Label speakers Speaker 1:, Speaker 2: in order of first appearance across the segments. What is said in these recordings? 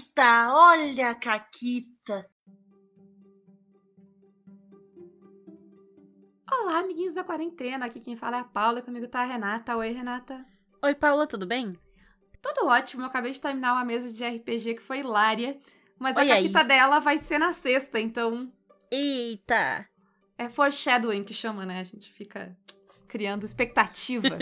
Speaker 1: Caquita, olha a Caquita.
Speaker 2: Olá, amiguinhos da quarentena. Aqui quem fala é a Paula, comigo tá a Renata. Oi, Renata.
Speaker 3: Oi, Paula, tudo bem?
Speaker 2: Tudo ótimo. Eu acabei de terminar uma mesa de RPG que foi hilária. Mas
Speaker 3: Oi,
Speaker 2: a
Speaker 3: aí.
Speaker 2: caquita dela vai ser na sexta, então.
Speaker 3: Eita!
Speaker 2: É foreshadowing que chama, né? A gente fica criando expectativa.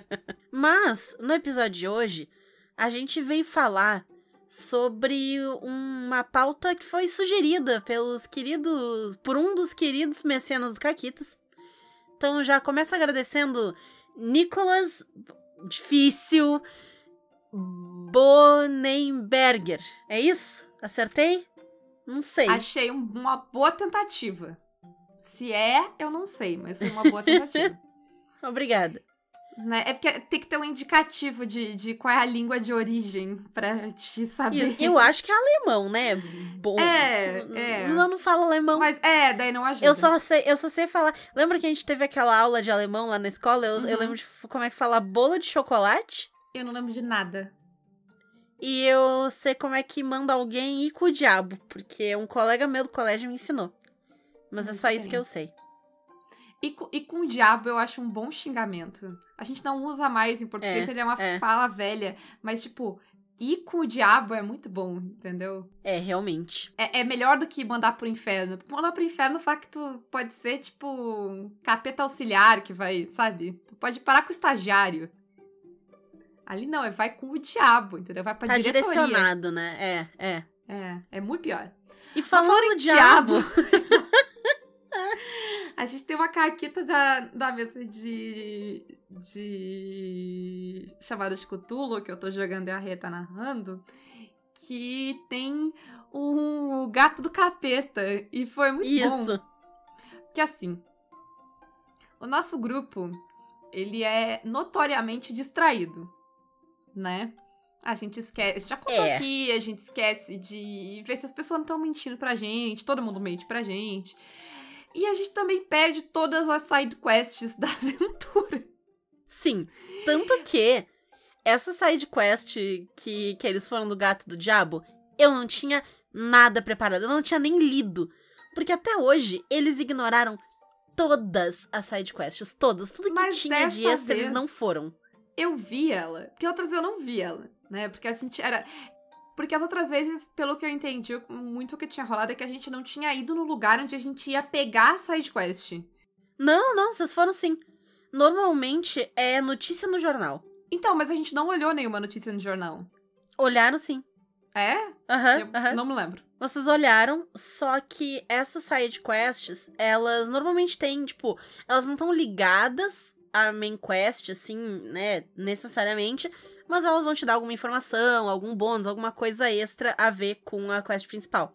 Speaker 3: Mas, no episódio de hoje, a gente veio falar sobre uma pauta que foi sugerida pelos queridos. por um dos queridos mecenas do Caquitas. Então já começo agradecendo Nicolas. Difícil. Bonenberger. É isso? Acertei? Não sei.
Speaker 2: Achei um- uma boa tentativa. Se é, eu não sei, mas foi uma boa tentativa.
Speaker 3: Obrigada.
Speaker 2: Né? É porque tem que ter um indicativo de, de qual é a língua de origem pra te saber.
Speaker 3: Eu acho que é alemão, né? Bom,
Speaker 2: É, é.
Speaker 3: Eu não falo alemão.
Speaker 2: Mas é, daí não ajuda.
Speaker 3: Eu só sei, eu só sei falar. Lembra que a gente teve aquela aula de alemão lá na escola? Eu, eu
Speaker 2: Uhum.
Speaker 3: lembro de como é que fala bolo de chocolate.
Speaker 2: Eu não lembro de nada.
Speaker 3: E eu sei como é que manda alguém ir com o diabo, porque um colega meu do colégio me ensinou. Mas é
Speaker 2: Muito
Speaker 3: só isso que eu sei.
Speaker 2: E, e com o diabo eu acho um bom xingamento. A gente não usa mais em português,
Speaker 3: É,
Speaker 2: ele é uma
Speaker 3: é.
Speaker 2: fala velha. Mas, tipo, ir com o diabo é muito bom, entendeu?
Speaker 3: É, realmente.
Speaker 2: É, é melhor do que mandar pro inferno. Mandar pro inferno, o facto pode ser, tipo, um capeta auxiliar que vai, sabe? Tu pode parar com o estagiário. Ali não, é vai com o diabo, entendeu? Vai pra
Speaker 3: Tá
Speaker 2: diretoria.
Speaker 3: direcionado, né? É, é.
Speaker 2: É, é muito pior.
Speaker 3: E
Speaker 2: falando
Speaker 3: falando
Speaker 2: em
Speaker 3: do diabo,
Speaker 2: A gente tem uma caquita da, da mesa de. de. chamada de Cthulhu, que eu tô jogando e a Rê tá narrando, que tem o gato do capeta. E foi muito bom.
Speaker 3: isso.
Speaker 2: Que assim. O nosso grupo, ele é notoriamente distraído, né? A gente esquece, já contou
Speaker 3: É.
Speaker 2: aqui, a gente esquece de ver se as pessoas não estão mentindo pra gente, todo mundo mente pra gente. E a gente também perde todas as side quests da aventura.
Speaker 3: Sim. Tanto que essa side quest que, que eles foram do gato do diabo, eu não tinha nada preparado. Eu não tinha nem lido. Porque até hoje eles ignoraram todas as side quests. Todas. Tudo que
Speaker 2: Mas
Speaker 3: tinha de extra, eles não foram.
Speaker 2: Eu vi ela, porque outras eu não vi ela, né? Porque a gente era. Porque as outras vezes, pelo que eu entendi, muito o que tinha rolado é que a gente não tinha ido no lugar onde a gente ia pegar a side quest.
Speaker 3: Não, não, vocês foram sim. Normalmente é notícia no jornal.
Speaker 2: Então, mas a gente não olhou nenhuma notícia no jornal.
Speaker 3: Olharam sim.
Speaker 2: É?
Speaker 3: Aham,
Speaker 2: Eu
Speaker 3: aham.
Speaker 2: não me lembro.
Speaker 3: Vocês olharam, só que essas side quests, elas normalmente têm, tipo, elas não estão ligadas à main quest, assim, né, necessariamente, mas elas vão te dar alguma informação, algum bônus, alguma coisa extra a ver com a quest principal.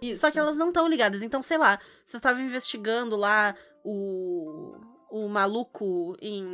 Speaker 2: Isso.
Speaker 3: Só que elas não estão ligadas, então, sei lá, você estava investigando lá o, o maluco em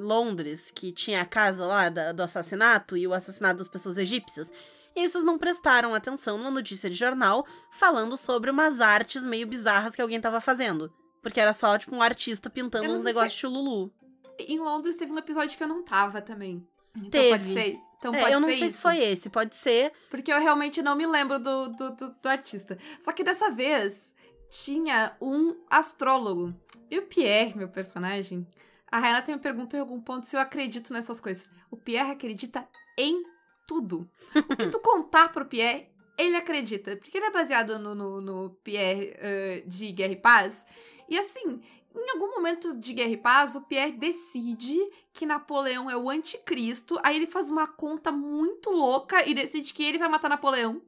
Speaker 3: Londres, que tinha a casa lá da- do assassinato e o assassinato das pessoas egípcias. E aí vocês não prestaram atenção numa notícia de jornal falando sobre umas artes meio bizarras que alguém tava fazendo. Porque era só, tipo, um artista pintando uns negócios de chululu.
Speaker 2: Em Londres teve um episódio que eu não tava também. Então
Speaker 3: Teve.
Speaker 2: pode ser isso. Então
Speaker 3: É,
Speaker 2: pode
Speaker 3: eu não sei
Speaker 2: isso.
Speaker 3: se foi esse, pode ser.
Speaker 2: Porque eu realmente não me lembro do, do, do, do artista. Só que dessa vez tinha um astrólogo. E o Pierre, meu personagem, a Renata me perguntou em algum ponto se eu acredito nessas coisas. O Pierre acredita em tudo. O que tu contar pro Pierre, ele acredita. Porque ele é baseado no, no, no Pierre eh, de Guerra e Paz. E assim, em algum momento de Guerra e Paz, o Pierre decide que Napoleão é o anticristo. Aí ele faz uma conta muito louca e decide que ele vai matar Napoleão.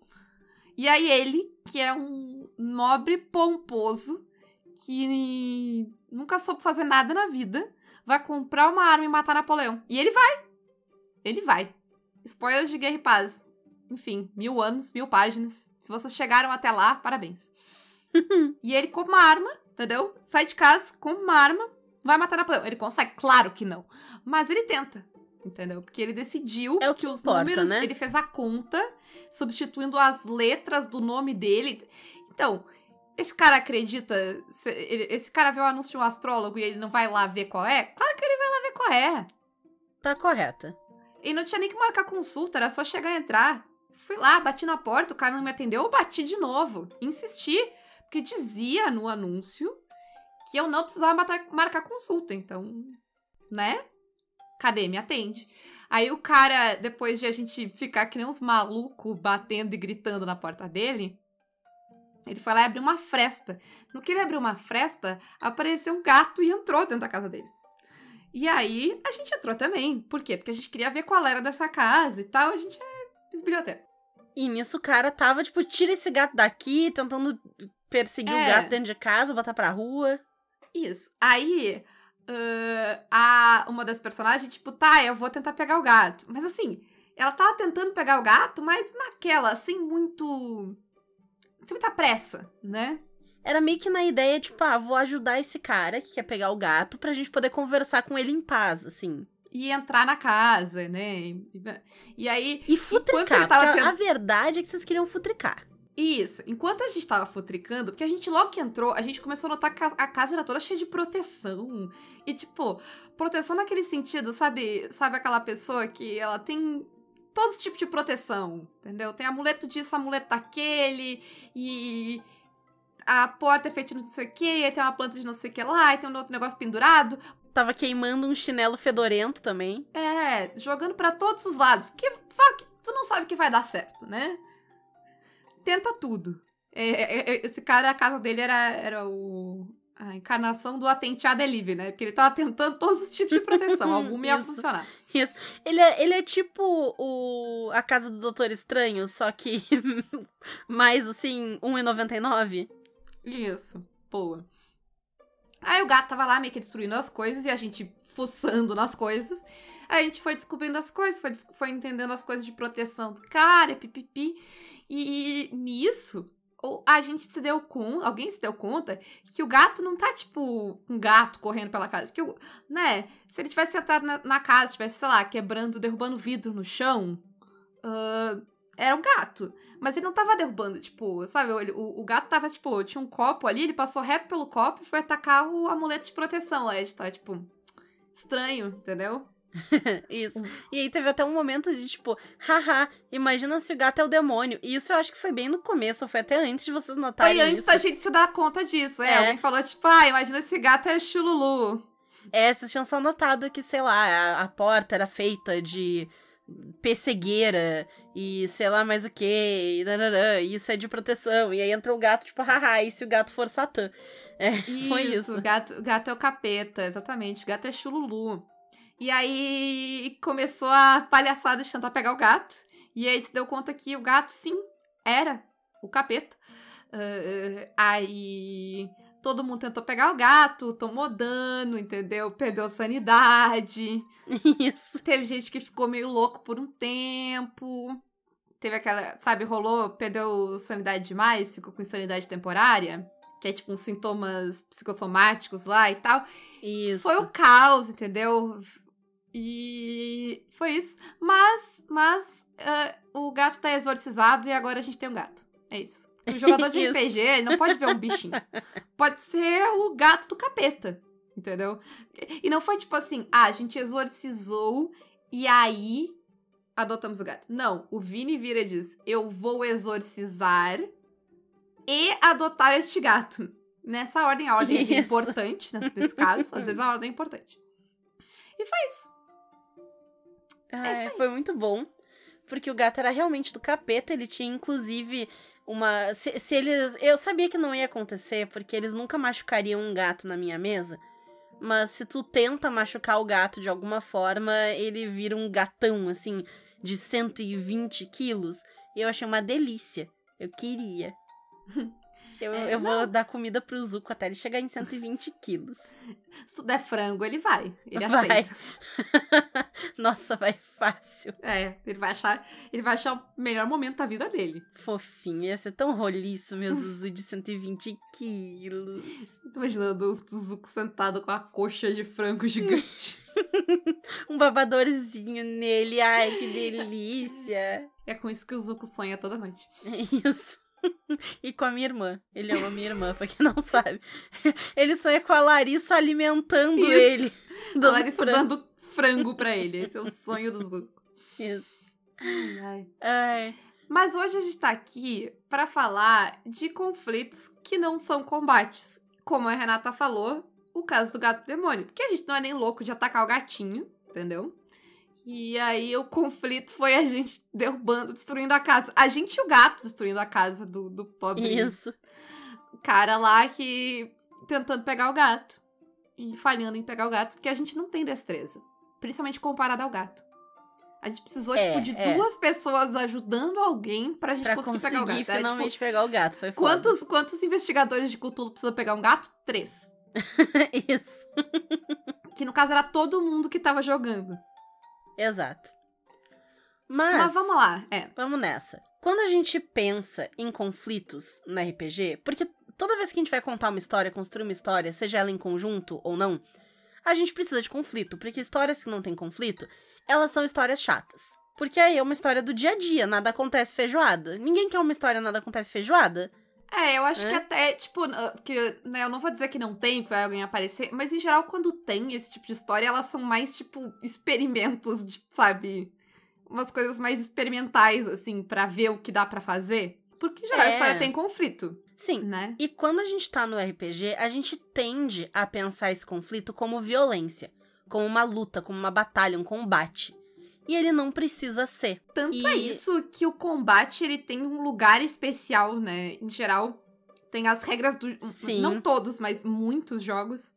Speaker 2: E aí ele, que é um nobre pomposo, que nunca soube fazer nada na vida, vai comprar uma arma e matar Napoleão. E ele vai. Ele vai. Spoilers de Guerra e Paz. Enfim, mil anos, mil páginas. Se vocês chegaram até lá, parabéns. e ele compra uma arma, entendeu? Sai de casa, compra uma arma, vai matar Napoleão. Ele consegue? Claro que não. Mas ele tenta. Entendeu? Porque ele decidiu
Speaker 3: É o que
Speaker 2: os
Speaker 3: importa,
Speaker 2: números.
Speaker 3: né?
Speaker 2: Ele fez a conta, substituindo as letras do nome dele. Então, esse cara acredita. Esse cara vê o anúncio de um astrólogo e ele não vai lá ver qual é? Claro que ele vai lá ver qual é.
Speaker 3: Tá correta.
Speaker 2: E não tinha nem que marcar consulta, era só chegar e entrar. fui lá, bati na porta, o cara não me atendeu, eu bati de novo. Insisti, porque dizia no anúncio que eu não precisava matar, marcar consulta. Então, né? Cadê? Me atende. Aí o cara, depois de a gente ficar que nem uns malucos batendo e gritando na porta dele, ele foi lá e abriu uma fresta. No que ele abriu uma fresta, apareceu um gato e entrou dentro da casa dele. E aí a gente entrou também. Por quê? Porque a gente queria ver qual era dessa casa e tal. A gente é bisbilhoteiro.
Speaker 3: E nisso o cara tava, tipo, tira esse gato daqui, tentando perseguir
Speaker 2: É.
Speaker 3: o gato dentro de casa, botar pra rua.
Speaker 2: Isso. Aí, ah, a, uma das personagens, tipo, tá, eu vou tentar pegar o gato. Mas assim, ela tava tentando pegar o gato, mas naquela, sem muito. sem muita pressa, né?
Speaker 3: Era meio que na ideia, tipo, ah, vou ajudar esse cara que quer pegar o gato pra gente poder conversar com ele em paz, assim.
Speaker 2: E entrar na casa, né? E, e aí.
Speaker 3: E futricar,
Speaker 2: tava tent-
Speaker 3: a verdade é que vocês queriam futricar.
Speaker 2: Isso. Enquanto a gente tava futricando, porque a gente logo que entrou, a gente começou a notar que a casa era toda cheia de proteção. E, tipo, proteção naquele sentido, sabe? Sabe aquela pessoa que ela tem todos os tipos de proteção, entendeu? Tem amuleto disso, amuleto daquele, e a porta é feita de não sei o que, aí tem uma planta de não sei o que lá, e tem um outro negócio pendurado.
Speaker 3: Tava queimando um chinelo fedorento também.
Speaker 2: É, jogando pra todos os lados. Porque, fuck, tu não sabe que vai dar certo, né? Tenta tudo. É, é, é, esse cara, a casa dele era, era o. A encarnação do atente a delivery, né? Porque ele tava tentando todos os tipos de proteção. Alguma ia
Speaker 3: Isso.
Speaker 2: funcionar.
Speaker 3: Ele é, ele é tipo o, a casa do Doutor Estranho, só que mais assim, 1,99.
Speaker 2: Isso, boa. Aí o gato tava lá meio que destruindo as coisas e a gente fuçando nas coisas. Aí a gente foi descobrindo as coisas, foi, foi entendendo as coisas de proteção do cara, pipipi. E, nisso, a gente se deu conta, alguém se deu conta que o gato não tá tipo um gato correndo pela casa. Porque, né, se ele tivesse entrado na, na casa, tivesse, sei lá, quebrando, derrubando vidro no chão, ah, era um gato. Mas ele não tava derrubando, tipo, sabe? O, o, o gato tava, tipo, tinha um copo ali, ele passou reto pelo copo e foi atacar o amuleto de proteção lá. Gente tá, tipo, estranho, entendeu?
Speaker 3: Isso. E aí teve até um momento de tipo, haha, imagina se o gato é o demônio. E isso eu acho que foi bem no começo, foi até antes de vocês notarem
Speaker 2: Foi antes
Speaker 3: isso.
Speaker 2: da gente se dar conta disso. É,
Speaker 3: É.
Speaker 2: alguém falou, tipo, ah, imagina esse gato é chululu.
Speaker 3: É, vocês tinham só notado que, sei lá, a, a porta era feita de pessegueira e sei lá mais o que, isso é de proteção. E aí entra o gato, tipo, haha, e se o gato for Satã? É, foi isso.
Speaker 2: Gato, gato é o capeta, exatamente. Gato é chululu. E aí começou a palhaçada de tentar pegar o gato. E aí se deu conta que o gato, sim, era o capeta. Ah, aí todo mundo tentou pegar o gato, tomou dano, entendeu? Perdeu sanidade.
Speaker 3: Isso.
Speaker 2: Teve gente que ficou meio louco por um tempo. Teve aquela, sabe, rolou, perdeu sanidade demais, ficou com insanidade temporária. Que é tipo uns sintomas psicossomáticos lá e tal.
Speaker 3: Isso.
Speaker 2: Foi o caos, entendeu? E foi isso. Mas, mas, ah, o gato tá exorcizado e agora a gente tem um gato. É isso. O jogador de. RPG, ele não pode ver um bichinho. Pode ser o gato do capeta, entendeu? E não foi tipo assim, ah, a gente exorcizou e aí adotamos o gato. Não, o Vini vira e diz, eu vou exorcizar e adotar este gato. Nessa ordem, a ordem é
Speaker 3: Isso.
Speaker 2: importante, nesse, nesse caso. Às vezes a ordem é importante. E foi isso.
Speaker 3: Ah,
Speaker 2: É
Speaker 3: é, foi muito bom. Porque o gato era realmente do capeta, ele tinha inclusive uma. Se, se eles. Eu sabia que não ia acontecer, porque eles nunca machucariam um gato na minha mesa. Mas se tu tenta machucar o gato de alguma forma, ele vira um gatão, assim, de 120 quilos. E eu achei uma delícia. Eu queria. Eu,
Speaker 2: É,
Speaker 3: eu vou dar comida pro Zuko até ele chegar em 120 quilos.
Speaker 2: Se der frango, ele vai. Ele
Speaker 3: Vai.
Speaker 2: aceita.
Speaker 3: Nossa, vai fácil.
Speaker 2: É, ele vai achar, ele vai achar o melhor momento da vida dele.
Speaker 3: Fofinho, ia ser tão roliço, meu Zuzu de 120 quilos.
Speaker 2: Tô imaginando o Zuko sentado com a coxa de frango gigante.
Speaker 3: Um babadorzinho nele, ai que delícia.
Speaker 2: é com isso que o Zuko sonha toda noite.
Speaker 3: É isso. E com a minha irmã. Ele ama a minha irmã, pra quem não sabe. Ele sonha com a Larissa alimentando
Speaker 2: Isso.
Speaker 3: ele.
Speaker 2: A
Speaker 3: Dando
Speaker 2: Larissa
Speaker 3: frango.
Speaker 2: dando frango pra ele. Esse é o sonho do Zuko.
Speaker 3: Isso.
Speaker 2: Ai, ai.
Speaker 3: Ai.
Speaker 2: Mas hoje a gente tá aqui pra falar de conflitos que não são combates. Como a Renata falou, o caso do gato demônio. Porque a gente não é nem louco de atacar o gatinho, entendeu? E aí o conflito foi a gente derrubando, destruindo a casa. A gente e o gato destruindo a casa do, do pobre
Speaker 3: Isso.
Speaker 2: cara lá que tentando pegar o gato. E falhando em pegar o gato, porque a gente não tem destreza. Principalmente comparado ao gato. A gente precisou,
Speaker 3: É,
Speaker 2: tipo, de
Speaker 3: é.
Speaker 2: duas pessoas ajudando alguém pra gente
Speaker 3: Pra
Speaker 2: conseguir,
Speaker 3: conseguir
Speaker 2: pegar o gato. Era,
Speaker 3: finalmente
Speaker 2: tipo,
Speaker 3: pegar o gato. Foi foda.
Speaker 2: quantos, quantos investigadores de Cthulhu precisam pegar um gato? Três.
Speaker 3: Isso.
Speaker 2: Que no caso era todo mundo que tava jogando.
Speaker 3: Exato. Mas,
Speaker 2: Mas vamos lá. É.
Speaker 3: vamos nessa. Quando a gente pensa em conflitos no RPG, porque toda vez que a gente vai contar uma história, construir uma história, seja ela em conjunto ou não, a gente precisa de conflito, porque histórias que não têm conflito, elas são histórias chatas. Porque aí é uma história do dia a dia, nada acontece feijoada. Ninguém quer uma história nada acontece feijoada.
Speaker 2: É, eu acho
Speaker 3: É?
Speaker 2: que até, tipo, ah, porque, né, eu não vou dizer que não tem, que vai alguém aparecer, mas em geral, quando tem esse tipo de história, elas são mais, tipo, experimentos, de, sabe? Umas coisas mais experimentais, assim, pra ver o que dá pra fazer. Porque em geral a
Speaker 3: É.
Speaker 2: história tem conflito,
Speaker 3: Sim,
Speaker 2: né?
Speaker 3: E quando a gente tá no RPG, a gente tende a pensar esse conflito como violência, como uma luta, como uma batalha, um combate. E ele não precisa ser.
Speaker 2: Tanto
Speaker 3: E-
Speaker 2: é isso que o combate, ele tem um lugar especial, né? Em geral, tem as regras do...
Speaker 3: Sim.
Speaker 2: Não todos, mas muitos jogos.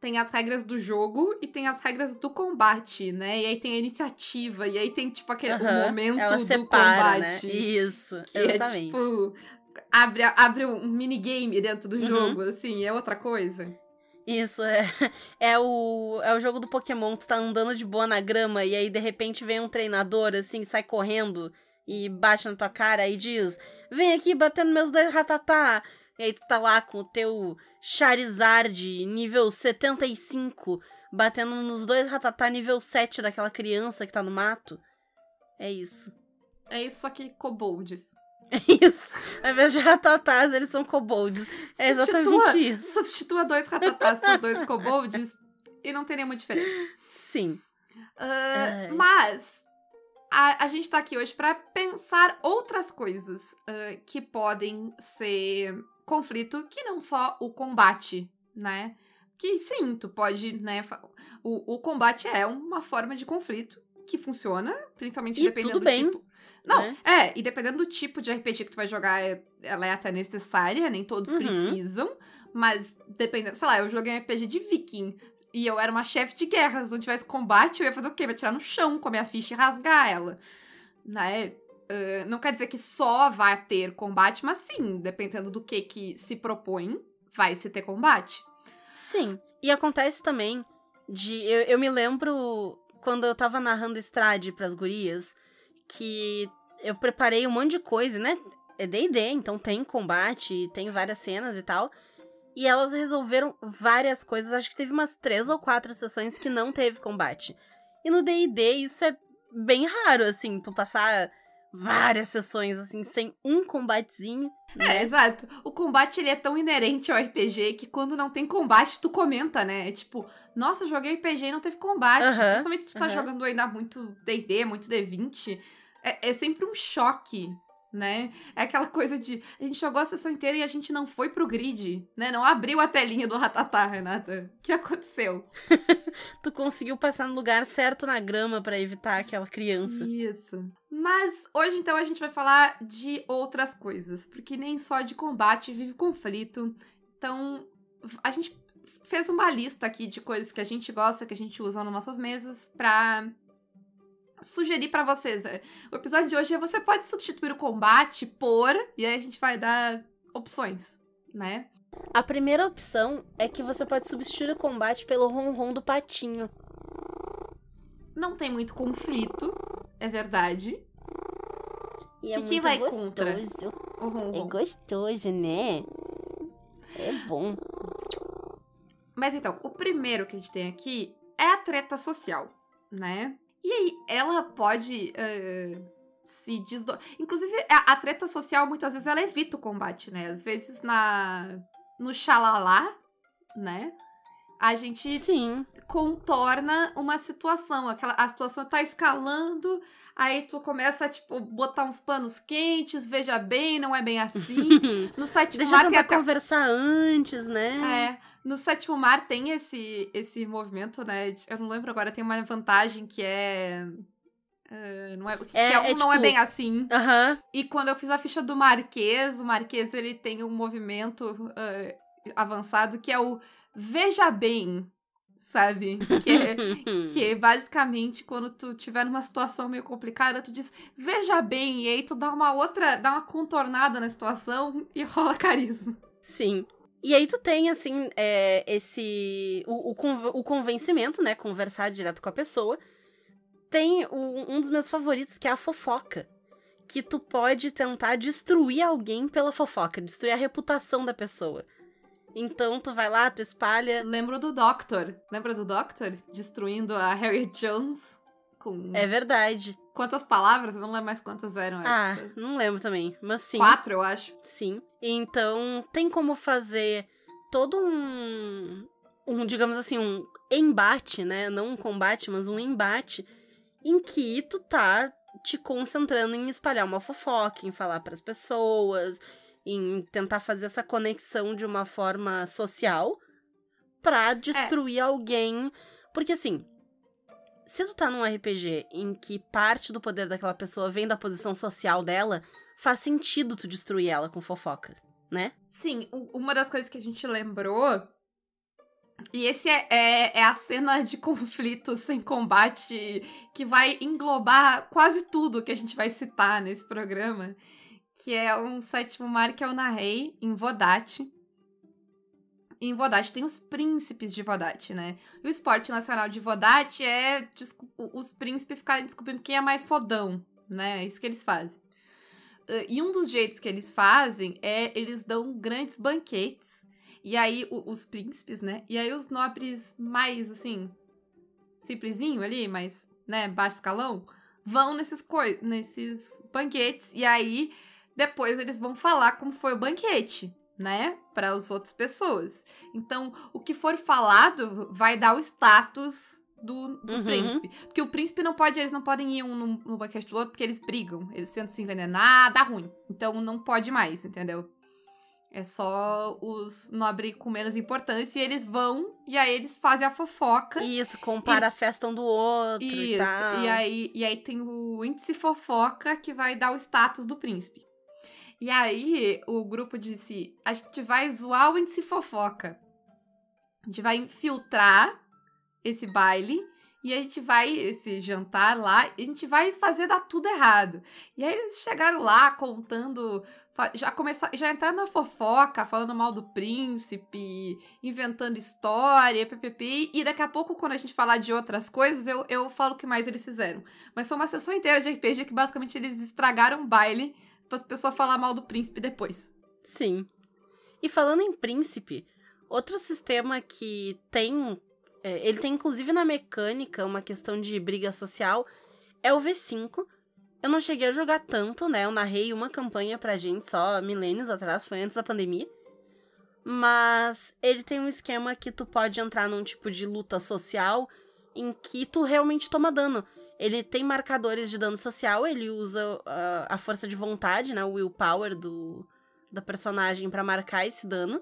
Speaker 2: Tem as regras do jogo e tem as regras do combate, né? E aí tem a iniciativa, e aí tem, tipo, aquele
Speaker 3: Aham,
Speaker 2: momento
Speaker 3: Ela
Speaker 2: do
Speaker 3: separa, né?
Speaker 2: combate.
Speaker 3: Isso,
Speaker 2: Que
Speaker 3: exatamente.
Speaker 2: é, tipo... Abre, abre um minigame dentro do
Speaker 3: Uhum.
Speaker 2: jogo, assim, é outra coisa.
Speaker 3: Isso, é, é, o, é o jogo do Pokémon, tu tá andando de boa na grama e aí de repente vem um treinador, assim, sai correndo e bate na tua cara e diz: Vem aqui batendo meus dois ratatá. E aí tu tá lá com o teu Charizard nível 75, batendo nos dois ratatá nível 7 daquela criança que tá no mato. É isso.
Speaker 2: É isso, só que kobolds.
Speaker 3: É isso. Ao invés de ratatás, eles são kobolds. É exatamente isso.
Speaker 2: Substitua dois ratatás por dois kobolds e não tem nenhuma diferença.
Speaker 3: Sim. Ai.
Speaker 2: mas a, a gente tá aqui hoje pra pensar outras coisas ah, que podem ser conflito, que não só o combate, né? Que sim, tu pode, né? O, o combate é uma forma de conflito que funciona, principalmente
Speaker 3: E
Speaker 2: dependendo
Speaker 3: tudo
Speaker 2: do
Speaker 3: bem,
Speaker 2: tipo. Não,
Speaker 3: né?
Speaker 2: é, e dependendo do tipo de RPG que tu vai jogar, é- ela é até necessária, nem todos
Speaker 3: Uhum.
Speaker 2: precisam, mas dependendo, sei lá, eu joguei um RPG de viking e eu era uma chefe de guerra, se não tivesse combate, eu ia fazer o quê? Eu ia atirar no chão com a minha ficha e rasgar ela, né? Ah, não quer dizer que só vai ter combate, mas sim, dependendo do que que se propõe, vai se ter combate.
Speaker 3: Sim. E acontece também de. Eu, eu me lembro quando eu tava narrando Estrade pras gurias que eu preparei um monte de coisa, né? É DD, então tem combate, tem várias cenas e tal. E elas resolveram várias coisas. Acho que teve umas três ou quatro sessões que não teve combate. E no DD isso é bem raro, assim, tu passar várias sessões, assim, sem um combatezinho.
Speaker 2: É,
Speaker 3: né?
Speaker 2: exato. O combate ele é tão inerente ao RPG que quando não tem combate, tu comenta, né? É tipo, nossa, eu joguei RPG e não teve combate. Principalmente se tu tá jogando ainda muito DD, muito D20. É, é sempre um choque, né? É aquela coisa de a gente jogou a sessão inteira e a gente não foi pro grid, né? Não abriu a telinha do Ratatá, Renata. O que aconteceu?
Speaker 3: Tu conseguiu passar no lugar certo na grama pra evitar aquela criança.
Speaker 2: Isso. Mas hoje, então, a gente vai falar de outras coisas. Porque nem só de combate vive conflito. Então, a gente fez uma lista aqui de coisas que a gente gosta, que a gente usa nas nossas mesas, pra sugerir pra vocês. O episódio de hoje é você pode substituir o combate por. E aí a gente vai dar opções, né?
Speaker 3: A primeira opção é que você pode substituir o combate pelo ronron do patinho.
Speaker 2: Não tem muito conflito, é verdade.
Speaker 3: E
Speaker 2: Que que vai contra? O ronron.
Speaker 3: gostoso, né? É bom.
Speaker 2: Mas então, o primeiro que a gente tem aqui é a treta social, né? E aí, ela pode eh, se desdobrar. Inclusive, a, a treta social, muitas vezes, ela evita o combate, né? Às vezes, na no xalalá, né? a gente
Speaker 3: Sim.
Speaker 2: contorna uma situação. Aquela, a situação tá escalando, aí tu começa a, tipo, botar uns panos quentes, veja bem, não é bem assim. No sétimo
Speaker 3: Deixa eu tentar
Speaker 2: até.
Speaker 3: conversar antes, né?
Speaker 2: É, no sétimo mar tem esse, esse movimento, né? Eu não lembro agora, tem uma vantagem que é. é, não é, que
Speaker 3: É-
Speaker 2: é um
Speaker 3: é
Speaker 2: não é
Speaker 3: tipo-
Speaker 2: bem assim.
Speaker 3: Aham.
Speaker 2: E quando eu fiz a ficha do Marquês, o Marquês ele tem um movimento eh, avançado que é o Veja Bem, sabe? Que é, que é basicamente quando tu tiver numa situação meio complicada, tu diz Veja Bem, e aí tu dá uma outra, dá uma contornada na situação e rola carisma.
Speaker 3: Sim. E aí tu tem, assim, é, esse... O, o, o convencimento, né? Conversar direto com a pessoa. Tem o- um dos meus favoritos, que é a fofoca. Que tu pode tentar destruir alguém pela fofoca. Destruir a reputação da pessoa. Então, tu vai lá, tu espalha...
Speaker 2: Lembro do Doctor. Lembra do Doctor? Destruindo a Harriet Jones com
Speaker 3: É verdade.
Speaker 2: quantas palavras? Eu não lembro mais quantas eram.
Speaker 3: Ah,
Speaker 2: É,
Speaker 3: não lembro também. Mas sim.
Speaker 2: Quatro, eu acho.
Speaker 3: Sim. Então, tem como fazer todo um, um, digamos assim, um embate, né? Não um combate, mas um embate em que tu tá te concentrando em espalhar uma fofoca, em falar pras pessoas, em tentar fazer essa conexão de uma forma social pra destruir alguém. Porque assim, se tu tá num RPG em que parte do poder daquela pessoa vem da posição social dela, faz sentido tu destruir ela com fofoca, né?
Speaker 2: Sim, uma das coisas que a gente lembrou. E esse é, é, é a cena de conflito sem combate que vai englobar quase tudo que a gente vai citar nesse programa. Que é um sétimo mar que é o Narrei, em Vodate. Em Vodate tem os príncipes de Vodate, né? E o esporte nacional de Vodate é os príncipes ficarem descobrindo quem é mais fodão, né? É isso que eles fazem. Uh, E um dos jeitos que eles fazem é eles dão grandes banquetes. E aí os príncipes, né? E aí os nobres mais assim, simplesinho ali, mais, né, baixo escalão, vão nesses nesses banquetes e aí depois eles vão falar como foi o banquete, né, para as outras pessoas. Então, o que for falado vai dar o status do, do
Speaker 3: Uhum.
Speaker 2: príncipe. Porque o príncipe não pode, eles não podem ir um no, no banquete do outro porque eles brigam. Eles tentam se envenenar, dá ruim. Então não pode mais, entendeu? É só os nobres com menos importância e eles vão e aí eles fazem a fofoca.
Speaker 3: Isso, compara a festa um do outro e
Speaker 2: Isso.
Speaker 3: tal.
Speaker 2: E aí, e aí tem o índice fofoca que vai dar o status do príncipe. E aí o grupo disse: a gente vai zoar o índice fofoca. A gente vai infiltrar esse baile e a gente vai, esse jantar lá, a gente vai fazer dar tudo errado. E aí eles chegaram lá contando, já começaram, já entraram na fofoca, falando mal do príncipe, inventando história, ppp, e daqui a pouco, quando a gente falar de outras coisas, eu, eu falo o que mais eles fizeram. Mas foi uma sessão inteira de RPG que basicamente eles estragaram o baile para as pessoas falar mal do príncipe depois.
Speaker 3: Sim. E falando em príncipe, outro sistema que tem. é, ele tem inclusive na mecânica uma questão de briga social é o V5. Eu não cheguei a jogar tanto, né? Eu narrei uma campanha pra gente só milênios atrás, foi antes da pandemia. Mas ele tem um esquema que tu pode entrar num tipo de luta social em que tu realmente toma dano. Ele tem marcadores de dano social, ele usa ah, a força de vontade, né? O willpower do, da personagem pra marcar esse dano.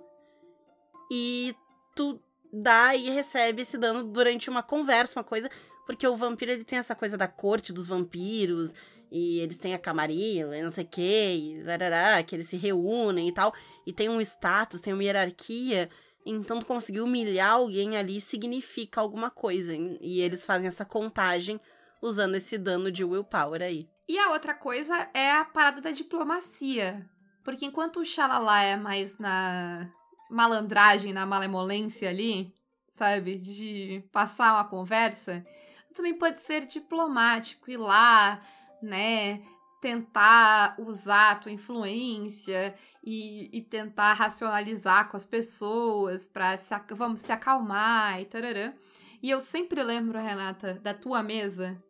Speaker 3: E tu dá e recebe esse dano durante uma conversa, uma coisa. Porque o vampiro ele tem essa coisa da corte dos vampiros. E eles têm a camarilla e não sei o que, e larará, que eles se reúnem e tal. E tem um status, tem uma hierarquia. Então tu conseguir humilhar alguém ali significa alguma coisa. E eles fazem essa contagem usando esse dano de willpower aí.
Speaker 2: E a outra coisa é a parada da diplomacia. Porque enquanto o Xalala é mais na malandragem, na malemolência ali, sabe? De passar uma conversa, também pode ser diplomático, ir lá, né? Tentar usar a tua influência e, e tentar racionalizar com as pessoas ac- vamos se acalmar e tararã. E eu sempre lembro, Renata, da tua mesa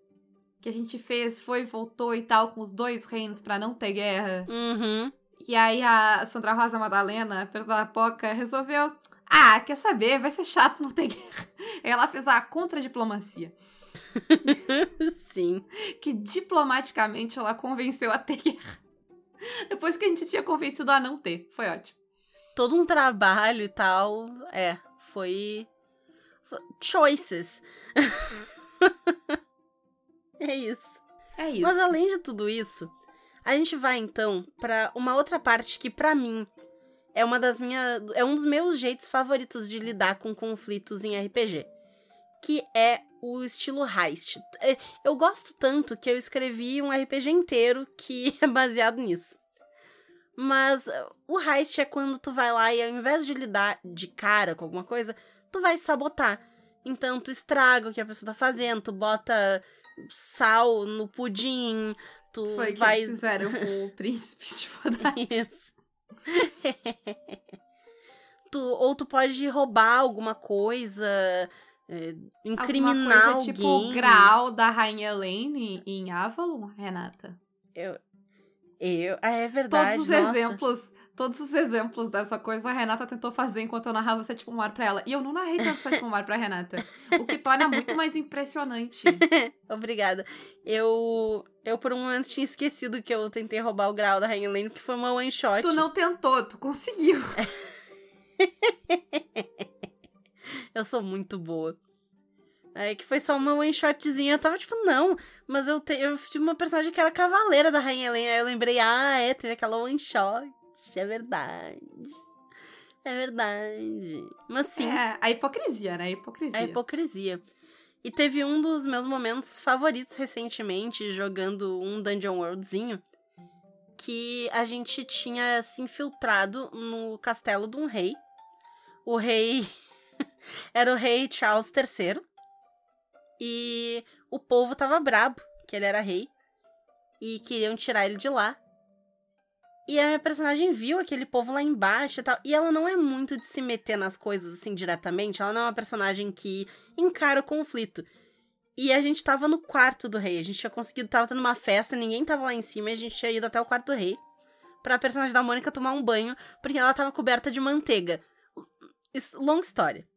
Speaker 2: que a gente fez, foi voltou e tal, com os dois reinos pra não ter guerra.
Speaker 3: Uhum.
Speaker 2: E aí a Sandra Rosa Madalena, a personagem da Poca, resolveu. Ah, quer saber? Vai ser chato não ter guerra. Ela fez a contradiplomacia.
Speaker 3: Sim.
Speaker 2: Que diplomaticamente ela convenceu a ter guerra. Depois que a gente tinha convencido a não ter. Foi ótimo.
Speaker 3: Todo um trabalho e tal. É, foi. Choices. é isso.
Speaker 2: É isso.
Speaker 3: Mas além de tudo isso, a gente vai então pra uma outra parte que pra mim é uma das minhas é um dos meus jeitos favoritos de lidar com conflitos em RPG, que é o estilo heist. É, Eu gosto tanto que eu escrevi um RPG inteiro que é baseado nisso. Mas uh, o heist é quando tu vai lá e ao invés de lidar de cara com alguma coisa, tu vai sabotar. Então tu estraga o que a pessoa tá fazendo, tu bota sal no pudim, tu
Speaker 2: Foi o que
Speaker 3: vai
Speaker 2: eles fizeram com o príncipe de Vodate.
Speaker 3: Isso. tu, ou tu pode roubar alguma coisa, é, incriminar
Speaker 2: Alguma coisa tipo o
Speaker 3: alguém.
Speaker 2: grau da Rainha Elaine em Avalon, Renata.
Speaker 3: Eu, eu, é verdade.
Speaker 2: Todos os
Speaker 3: nossa.
Speaker 2: exemplos, todos os exemplos dessa coisa a Renata tentou fazer enquanto eu narrava Sétimo Mar pra ela. E eu não narrei tanto Sétimo Mar pra Renata. O que torna muito mais impressionante.
Speaker 3: Obrigada. Eu, eu por um momento tinha esquecido que eu tentei roubar o grau da Rainha Lane, porque foi uma one shot.
Speaker 2: Tu não tentou, tu conseguiu.
Speaker 3: Eu sou muito boa. É que foi só uma one shotzinha. Eu tava tipo, não. Mas eu, te, eu tive uma personagem que era cavaleira da Rainha Helena. Aí eu lembrei, ah, é, teve aquela one shot. É verdade. É verdade. Mas sim,
Speaker 2: É, a hipocrisia, né? A hipocrisia.
Speaker 3: é hipocrisia. E teve um dos meus momentos favoritos recentemente, jogando um Dungeon Worldzinho, que a gente tinha se infiltrado no castelo de um rei. O rei era o rei Charles III. E o povo tava brabo, que ele era rei. E queriam tirar ele de lá. E a minha personagem viu aquele povo lá embaixo e tal. E ela não é muito de se meter nas coisas assim diretamente. Ela não é uma personagem que encara o conflito. E a gente tava no quarto do rei. A gente tinha conseguido, tava tendo uma festa, ninguém tava lá em cima, e a gente tinha ido até o quarto do rei. Pra personagem da Mônica tomar um banho, porque ela tava coberta de manteiga. Longa história.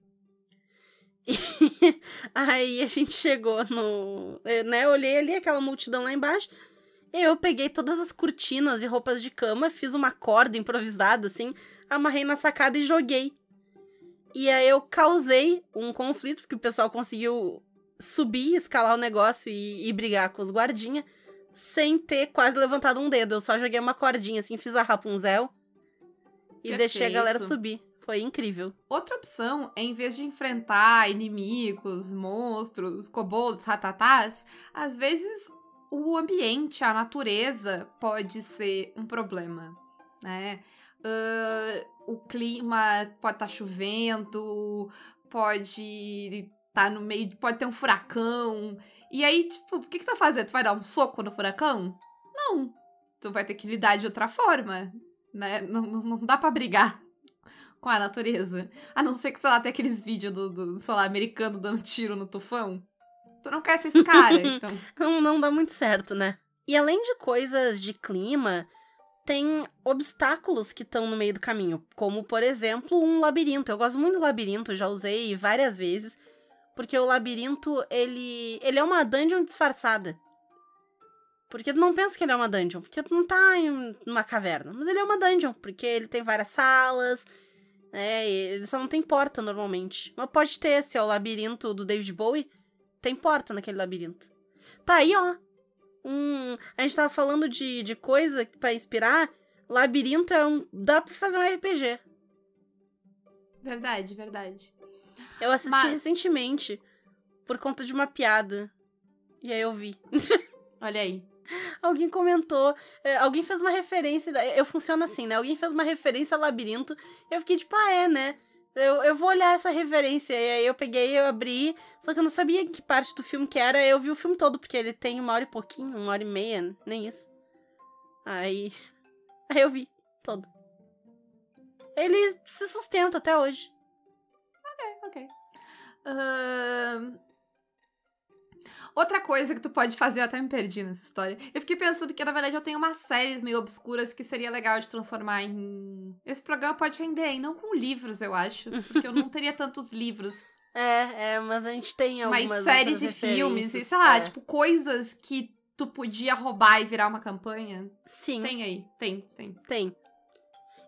Speaker 3: E aí a gente chegou no. Né, eu olhei ali aquela multidão lá embaixo. Eu peguei todas as cortinas e roupas de cama, fiz uma corda improvisada, assim, amarrei na sacada e joguei. E aí eu causei um conflito, porque o pessoal conseguiu subir, escalar o negócio e, e brigar com os guardinha, sem ter quase levantado um dedo. Eu só joguei uma cordinha, assim, fiz a Rapunzel e deixei a galera
Speaker 2: Perfeito.
Speaker 3: subir. Foi incrível.
Speaker 2: Outra opção é, em vez de enfrentar inimigos, monstros, kobolds, ratatás, às vezes o ambiente, a natureza pode ser um problema, né? Ahn, o clima pode estar chovendo, pode estar no meio, pode ter um furacão. E aí, tipo, o que, que tu vai fazer? Tu vai dar um soco no furacão? Não. Tu vai ter que lidar de outra forma, né? Não, não, dá pra brigar com a natureza. A não ser que, sei lá, tem aqueles vídeos do, do, sei lá, americano dando tiro no tufão. Tu não quer ser esse cara, então.
Speaker 3: Não, não dá muito certo, né? E além de coisas de clima, tem obstáculos que estão no meio do caminho, como por exemplo um labirinto. Eu gosto muito do labirinto, já usei várias vezes, porque o labirinto ele ele é uma dungeon disfarçada. Porque tu não pensa que ele é uma dungeon, porque tu não tá em uma caverna, mas ele é uma dungeon, porque ele tem várias salas, né? e Ele só não tem porta normalmente. Mas pode ter, se é o labirinto do David Bowie, tem porta naquele labirinto. Tá aí, ó. Um, a gente tava falando de, de coisa pra inspirar. Labirinto é um. Dá pra fazer um RPG.
Speaker 2: Verdade, verdade.
Speaker 3: Eu assisti
Speaker 2: Mas-
Speaker 3: recentemente por conta de uma piada. E aí eu vi.
Speaker 2: Olha aí.
Speaker 3: Alguém comentou, é, alguém fez uma referência. Eu funciono assim, né? Alguém fez uma referência a labirinto. Eu fiquei tipo, ah, é, né? Eu, eu vou olhar essa referência. E aí eu peguei, eu abri. Só que eu não sabia que parte do filme que era. Eu vi o filme todo, porque ele tem uma hora e pouquinho, uma hora e meia, nem isso. Aí. Aí eu vi todo. Ele se sustenta até hoje.
Speaker 2: Ok. Ahn, Outra coisa que tu pode fazer, eu até me perdi nessa história. Eu fiquei pensando que, na verdade, eu tenho umas séries meio obscuras que seria legal de transformar em. Esse programa pode render, e não com livros, eu acho. Porque eu não teria tantos livros.
Speaker 3: É, é, mas a gente tem algumas
Speaker 2: Mas séries e filmes, e sei lá,
Speaker 3: É.
Speaker 2: tipo, coisas que tu podia roubar e virar uma campanha.
Speaker 3: Sim,
Speaker 2: Tem aí, tem, tem.
Speaker 3: tem.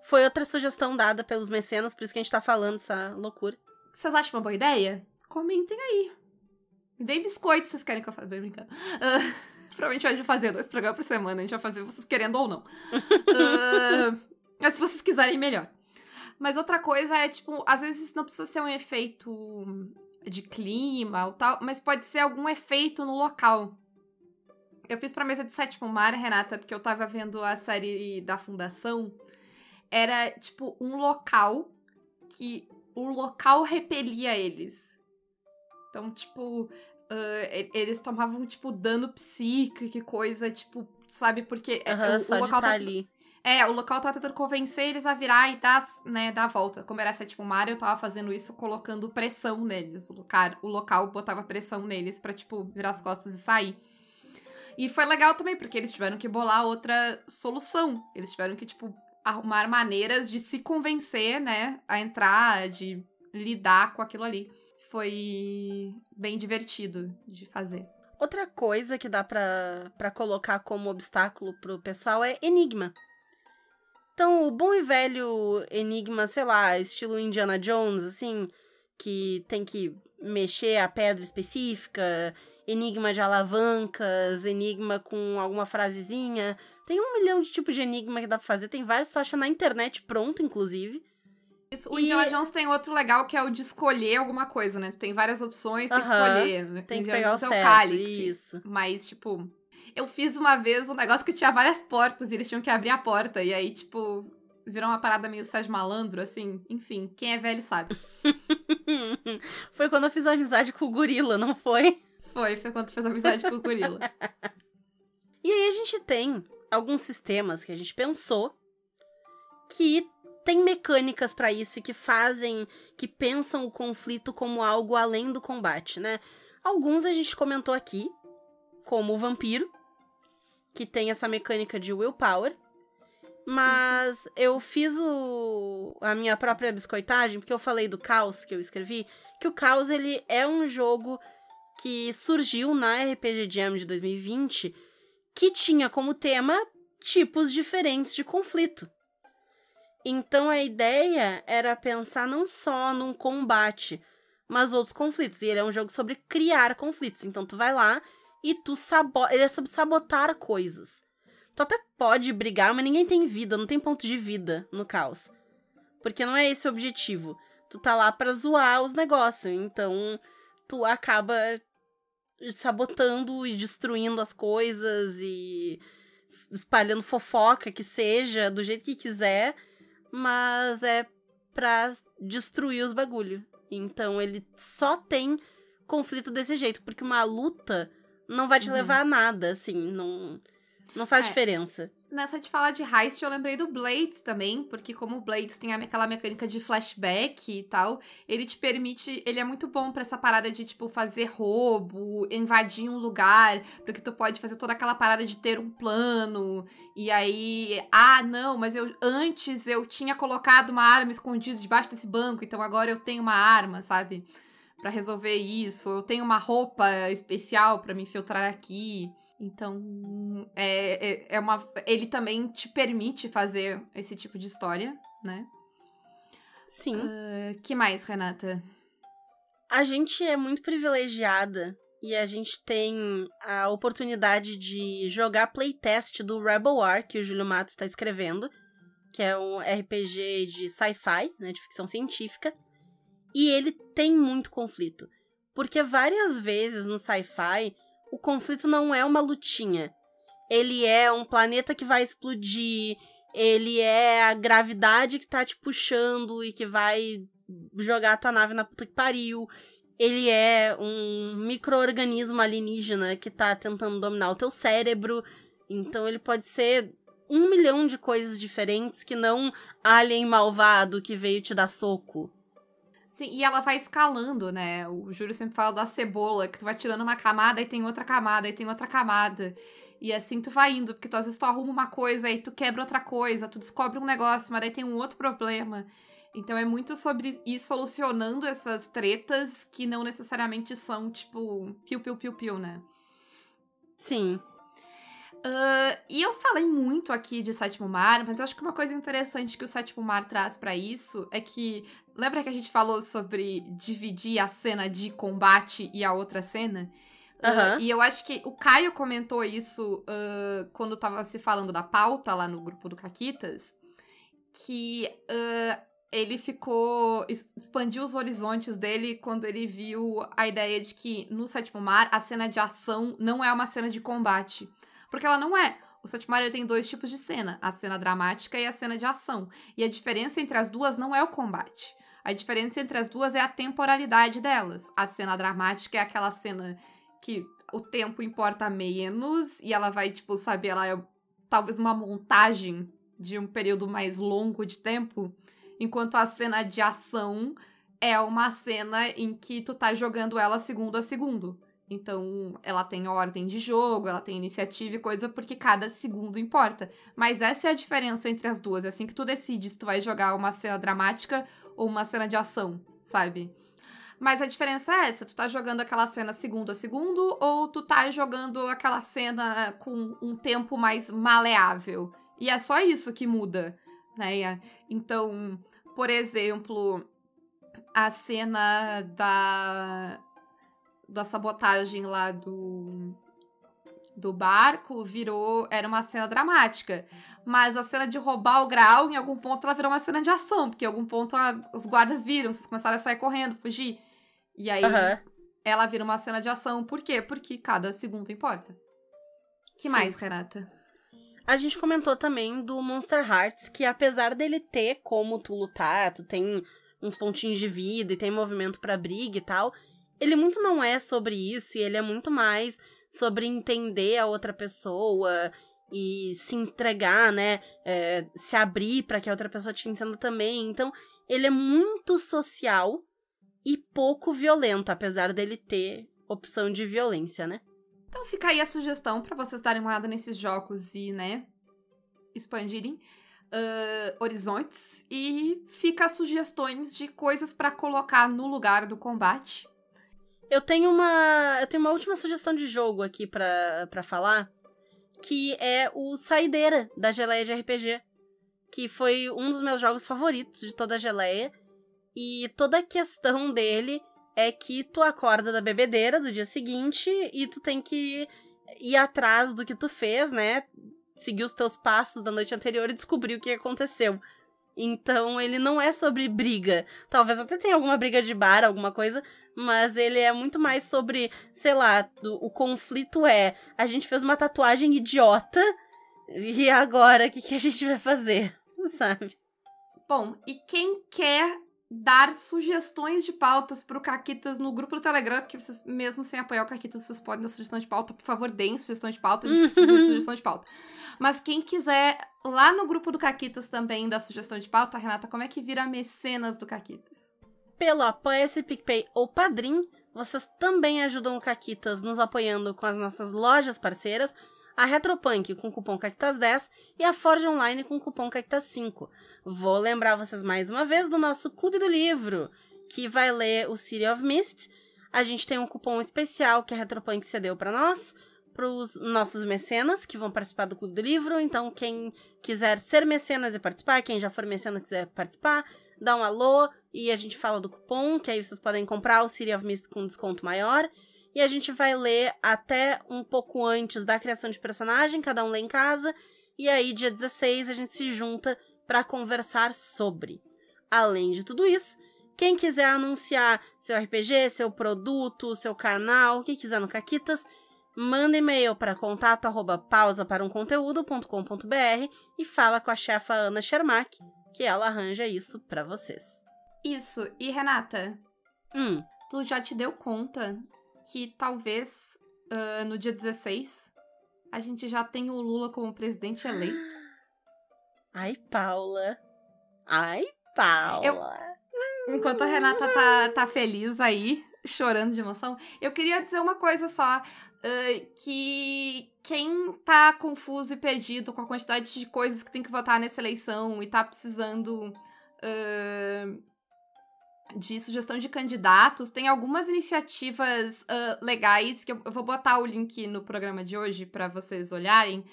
Speaker 3: Foi outra sugestão dada pelos mecenas, por isso que a gente tá falando essa loucura.
Speaker 2: Vocês acham uma boa ideia? Comentem aí. Me deem biscoito vocês querem que eu faça. Bem brincando. Ah, provavelmente a gente vai fazer dois programas por semana. A gente vai fazer vocês querendo ou não. Ah, mas se vocês quiserem, melhor. Mas outra coisa é, tipo, às vezes não precisa ser um efeito de clima ou tal, mas pode ser algum efeito no local. Eu fiz pra mesa de sétimo mar, Renata, porque eu tava vendo a série da Fundação. Era, tipo, um local que o local repelia eles. Então, tipo, e- eles tomavam, tipo, dano psíquico, que coisa, tipo, sabe? Porque é,
Speaker 3: Aham,
Speaker 2: o,
Speaker 3: só
Speaker 2: o local
Speaker 3: tá
Speaker 2: tá,
Speaker 3: ali.
Speaker 2: é, o local tava tentando convencer eles a virar e dar, né, dar a volta. Como era sétimo mar, eu tava fazendo isso colocando pressão neles. O local, o local botava pressão neles pra, tipo, virar as costas e sair. E foi legal também, porque eles tiveram que bolar outra solução. Eles tiveram que, tipo, arrumar maneiras de se convencer, né, a entrar, de lidar com aquilo ali. Foi bem divertido de fazer.
Speaker 3: Outra coisa que dá pra colocar como obstáculo pro pessoal é enigma. Então, o bom e velho enigma, sei lá, estilo Indiana Jones, assim, que tem que mexer a pedra específica, enigma de alavancas, enigma com alguma frasezinha. Tem um milhão de tipos de enigma que dá pra fazer. Tem vários que tu acha na internet pronto, inclusive.
Speaker 2: Isso, o
Speaker 3: E-
Speaker 2: Indiana Jones tem outro legal que é o de escolher alguma coisa, né? Tu tem várias opções, tem que
Speaker 3: Aham,
Speaker 2: escolher. né?
Speaker 3: Tem que
Speaker 2: Indiana
Speaker 3: pegar o
Speaker 2: Jones é
Speaker 3: certo.
Speaker 2: cálice.
Speaker 3: Isso.
Speaker 2: Mas, tipo, eu fiz uma vez um negócio que tinha várias portas e eles tinham que abrir a porta. E aí, tipo, virou uma parada meio Sérgio Malandro, assim. Enfim, quem é velho sabe.
Speaker 3: foi quando eu fiz amizade com o gorila, não foi?
Speaker 2: Foi, foi quando fez amizade com o gorila.
Speaker 3: E aí a gente tem alguns sistemas que a gente pensou que tem mecânicas pra isso que fazem, que pensam o conflito como algo além do combate, né? Alguns a gente comentou aqui, como o vampiro, que tem essa mecânica de willpower. Mas eu fiz o, a minha própria biscoitagem, porque eu falei do caos que eu escrevi, que o caos ele é um jogo que surgiu na RPG Jam de 2020 que tinha como tema tipos diferentes de conflito. Então a ideia era pensar não só num combate, mas outros conflitos. E ele é um jogo sobre criar conflitos. Então tu vai lá e tu sabota. Ele é sobre sabotar coisas. Tu até pode brigar, mas ninguém tem vida, não tem ponto de vida no caos. Porque não é esse o objetivo. Tu tá lá pra zoar os negócios. Então tu acaba sabotando e destruindo as coisas e espalhando fofoca que seja, do jeito que quiser, mas é pra destruir os bagulho. Então ele só tem conflito desse jeito, porque uma luta não vai te
Speaker 2: Uhum.
Speaker 3: levar a nada, assim, não não faz
Speaker 2: É.
Speaker 3: diferença.
Speaker 2: Nessa de falar de heist, eu lembrei do Blades também, porque como o Blades tem aquela mecânica de flashback e tal, ele te permite, ele é muito bom pra essa parada de tipo fazer roubo, invadir um lugar, porque tu pode fazer toda aquela parada de ter um plano e aí, ah, não, mas eu antes eu tinha colocado uma arma escondida debaixo desse banco, então agora eu tenho uma arma, sabe? Pra resolver isso, eu tenho uma roupa especial pra me infiltrar aqui. Então, é, é, é uma. Ele também te permite fazer esse tipo de história, né?
Speaker 3: Sim.
Speaker 2: Uh, que mais, Renata?
Speaker 3: A gente é muito privilegiada e a gente tem a oportunidade de jogar playtest do Rebel War, que o Júlio Matos está escrevendo, que é um RPG de sci-fi, né, de ficção científica. E ele tem muito conflito. Porque várias vezes no sci-fi, o conflito não é uma lutinha. Ele é um planeta que vai explodir, ele é a gravidade que tá te puxando e que vai jogar a tua nave na puta que pariu. Ele é um micro-organismo alienígena que tá tentando dominar o teu cérebro. Então ele pode ser um milhão de coisas diferentes que não alien malvado que veio te dar soco.
Speaker 2: Sim, e ela vai escalando, né? O Júlio sempre fala da cebola, que tu vai tirando uma camada e tem outra camada e tem outra camada. E assim tu vai indo, porque tu às vezes tu arruma uma coisa aí tu quebra outra coisa, tu descobre um negócio, mas aí tem um outro problema. Então é muito sobre ir solucionando essas tretas que não necessariamente são, tipo, piu, piu, piu, piu, né?
Speaker 3: Sim.
Speaker 2: Uh, e eu falei muito aqui de Sétimo Mar, mas eu acho que uma coisa interessante que o Sétimo Mar traz para isso é que. Lembra que a gente falou sobre dividir a cena de combate e a outra cena?
Speaker 3: Uhum.
Speaker 2: Uh, e eu acho que o Caio comentou isso uh, quando tava se falando da pauta lá no grupo do Caquitas. Que ele ficou. expandiu os horizontes dele quando ele viu a ideia de que no Sétimo Mar a cena de ação não é uma cena de combate. Porque ela não é. O Sétimo Mar tem dois tipos de cena: a cena dramática e a cena de ação. E a diferença entre as duas não é o combate. A diferença entre as duas é a temporalidade delas. A cena dramática é aquela cena que o tempo importa menos e ela vai, tipo, saber, ela é talvez uma montagem de um período mais longo de tempo. Enquanto a cena de ação é uma cena em que tu tá jogando ela segundo a segundo. Então, ela tem ordem de jogo, ela tem iniciativa e coisa, porque cada segundo importa. Mas essa é a diferença entre as duas. É assim que tu decide se tu vai jogar uma cena dramática ou uma cena de ação, sabe? Mas a diferença é essa: tu tá jogando aquela cena segundo a segundo, ou tu tá jogando aquela cena com um tempo mais maleável. E é só isso que muda, né? Então, por exemplo, a cena da da sabotagem lá do do barco virou era uma cena dramática, mas a cena de roubar o grau em algum ponto ela virou uma cena de ação, porque em algum ponto a, os guardas viram, vocês começaram a sair correndo, fugir. E aí uhum. ela vira uma cena de ação, por quê? Porque cada segundo importa. Que Sim. mais, Renata?
Speaker 3: A gente comentou também do Monster Hearts, que apesar dele ter como tu lutar, tu tem uns pontinhos de vida e tem movimento para briga e tal, ele muito não é sobre isso e ele é muito mais sobre entender a outra pessoa e se entregar, né? É, se abrir para que a outra pessoa te entenda também. Então, ele é muito social e pouco violento, apesar dele ter opção de violência, né?
Speaker 2: Então fica aí a sugestão para vocês darem uma olhada nesses jogos e, né, expandirem uh, horizontes. E fica sugestões de coisas para colocar no lugar do combate.
Speaker 3: Eu tenho uma. Eu tenho uma última sugestão de jogo aqui para falar. Que é o Saideira da Geleia de RPG. Que foi um dos meus jogos favoritos de toda a geleia. E toda a questão dele é que tu acorda da bebedeira do dia seguinte e tu tem que ir atrás do que tu fez, né? Seguir os teus passos da noite anterior e descobrir o que aconteceu. Então ele não é sobre briga. Talvez até tenha alguma briga de bar, alguma coisa, mas ele é muito mais sobre, sei lá, o, o conflito é: a gente fez uma tatuagem idiota e agora o que, que a gente vai fazer? Sabe?
Speaker 2: Bom, e quem quer dar sugestões de pautas pro Caquitas no grupo do Telegram, porque vocês, mesmo sem apoiar o Caquitas, vocês podem dar sugestão de pauta. Por favor, deem sugestão de pauta, a gente precisa de sugestão de pauta. Mas quem quiser, lá no grupo do Caquitas também dar sugestão de pauta, Renata, como é que vira mecenas do Caquitas?
Speaker 3: Pelo Apoia-se, PicPay ou Padrim, vocês também ajudam o Caquitas nos apoiando com as nossas lojas parceiras, a Retropunk com cupom CACTAS10 e a Forge Online com cupom CACTAS5. Vou lembrar vocês mais uma vez do nosso Clube do Livro, que vai ler o City of Mist. A gente tem um cupom especial que a Retropunk cedeu para nós, para os nossos mecenas que vão participar do Clube do Livro. Então, quem quiser ser mecenas e participar, quem já for mecenas e quiser participar, dá um alô e a gente fala do cupom, que aí vocês podem comprar o City of Mist com desconto maior e a gente vai ler até um pouco antes da criação de personagem, cada um lê em casa, e aí dia 16 a gente se junta para conversar sobre. Além de tudo isso, quem quiser anunciar seu RPG, seu produto, seu canal, o que quiser no Caquitas, manda e-mail para contato arroba pausa para um conteúdo.com.br e fala com a chefa Ana Shermack, que ela arranja isso para vocês.
Speaker 2: Isso. E Renata,
Speaker 3: hum.
Speaker 2: tu já te deu conta que talvez uh, no dia 16 a gente já tenha o Lula como presidente eleito.
Speaker 3: Ai, Paula. Ai, Paula.
Speaker 2: Eu, enquanto a Renata tá, tá feliz aí, chorando de emoção, eu queria dizer uma coisa só. Uh, que quem tá confuso e perdido com a quantidade de coisas que tem que votar nessa eleição e tá precisando uh, de sugestão de candidatos, tem algumas iniciativas uh, legais que eu, eu, vou botar o link no programa de hoje para vocês olharem.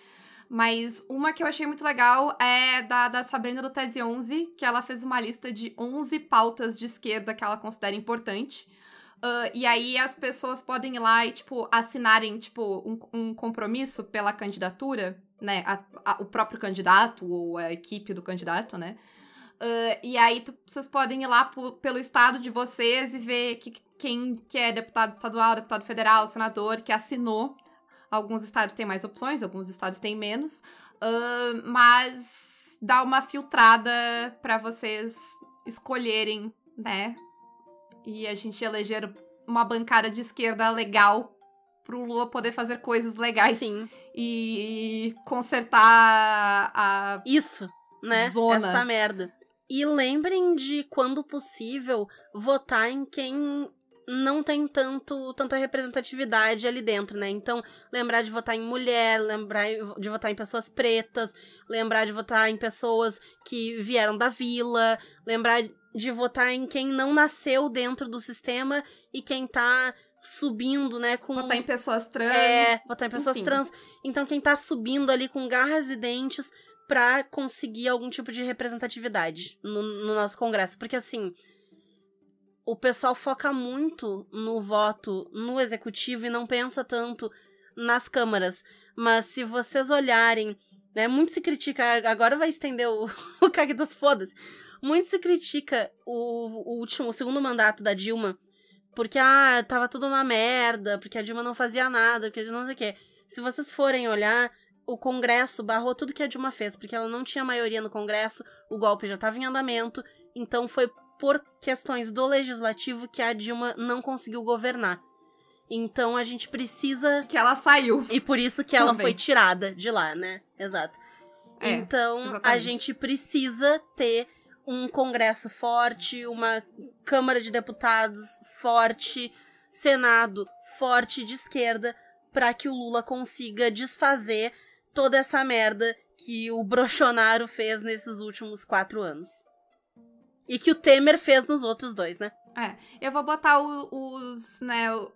Speaker 2: Mas uma que eu achei muito legal é da, da Sabrina do Tese 11, que ela fez uma lista de 11 pautas de esquerda que ela considera importante. Uh, e aí as pessoas podem ir lá e, tipo, assinarem, tipo, um, um compromisso pela candidatura, né? A, a, o próprio candidato ou a equipe do candidato, né? Uh, e aí tu, vocês podem ir lá pelo estado de vocês e ver que, quem que é deputado estadual, deputado federal, senador, que assinou. Alguns estados têm mais opções, alguns estados têm menos. Uh, mas dá uma filtrada para vocês escolherem, né? e a gente eleger uma bancada de esquerda legal pro Lula poder fazer coisas legais.
Speaker 3: Sim.
Speaker 2: E consertar a.
Speaker 3: Isso, né?
Speaker 2: Zona.
Speaker 3: Esta merda. E lembrem de, quando possível, votar em quem não tem tanto tanta representatividade ali dentro, né? Então, lembrar de votar em mulher, lembrar de votar em pessoas pretas, lembrar de votar em pessoas que vieram da vila, lembrar de votar em quem não nasceu dentro do sistema e quem tá subindo, né, com...
Speaker 2: Votar em pessoas trans.
Speaker 3: É, votar em pessoas Enfim. trans. Então, quem tá subindo ali com garras e dentes pra conseguir algum tipo de representatividade no, no nosso congresso. Porque, assim, o pessoal foca muito no voto no executivo e não pensa tanto nas câmaras. Mas se vocês olharem, né, muito se critica, agora vai estender o, o Cactus, foda-se. Muito se critica o, o último, o segundo mandato da Dilma, porque, ah, tava tudo uma merda, porque a Dilma não fazia nada, porque não sei o quê. Se vocês forem olhar, o Congresso barrou tudo que a Dilma fez, porque ela não tinha maioria no Congresso, o golpe já estava em andamento, então foi por questões do legislativo que a Dilma não conseguiu governar. Então a gente precisa.
Speaker 2: Que ela saiu.
Speaker 3: E por isso que ela foi tirada de lá, né? Exato.
Speaker 2: É,
Speaker 3: então
Speaker 2: exatamente.
Speaker 3: a gente precisa ter um Congresso forte, uma Câmara de Deputados forte, Senado forte de esquerda, para que o Lula consiga desfazer toda essa merda que o Brochonaro fez nesses últimos quatro anos. E que o Temer fez nos outros dois, né?
Speaker 2: É, eu vou botar o, os, né, uh,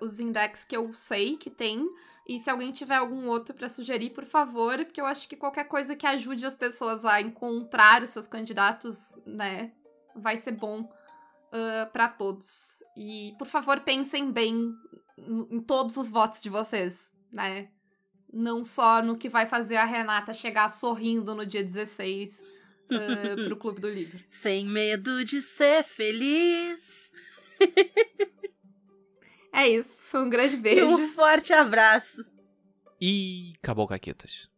Speaker 2: os index que eu sei que tem e se alguém tiver algum outro para sugerir, por favor, porque eu acho que qualquer coisa que ajude as pessoas a encontrar os seus candidatos, né, vai ser bom uh, para todos. E, por favor, pensem bem em todos os votos de vocês, né? Não só no que vai fazer a Renata chegar sorrindo no dia 16 uh, pro Clube do Livro.
Speaker 3: Sem medo de ser feliz.
Speaker 2: É isso. Um grande beijo.
Speaker 3: Um forte abraço.
Speaker 4: E acabou, Caquetas.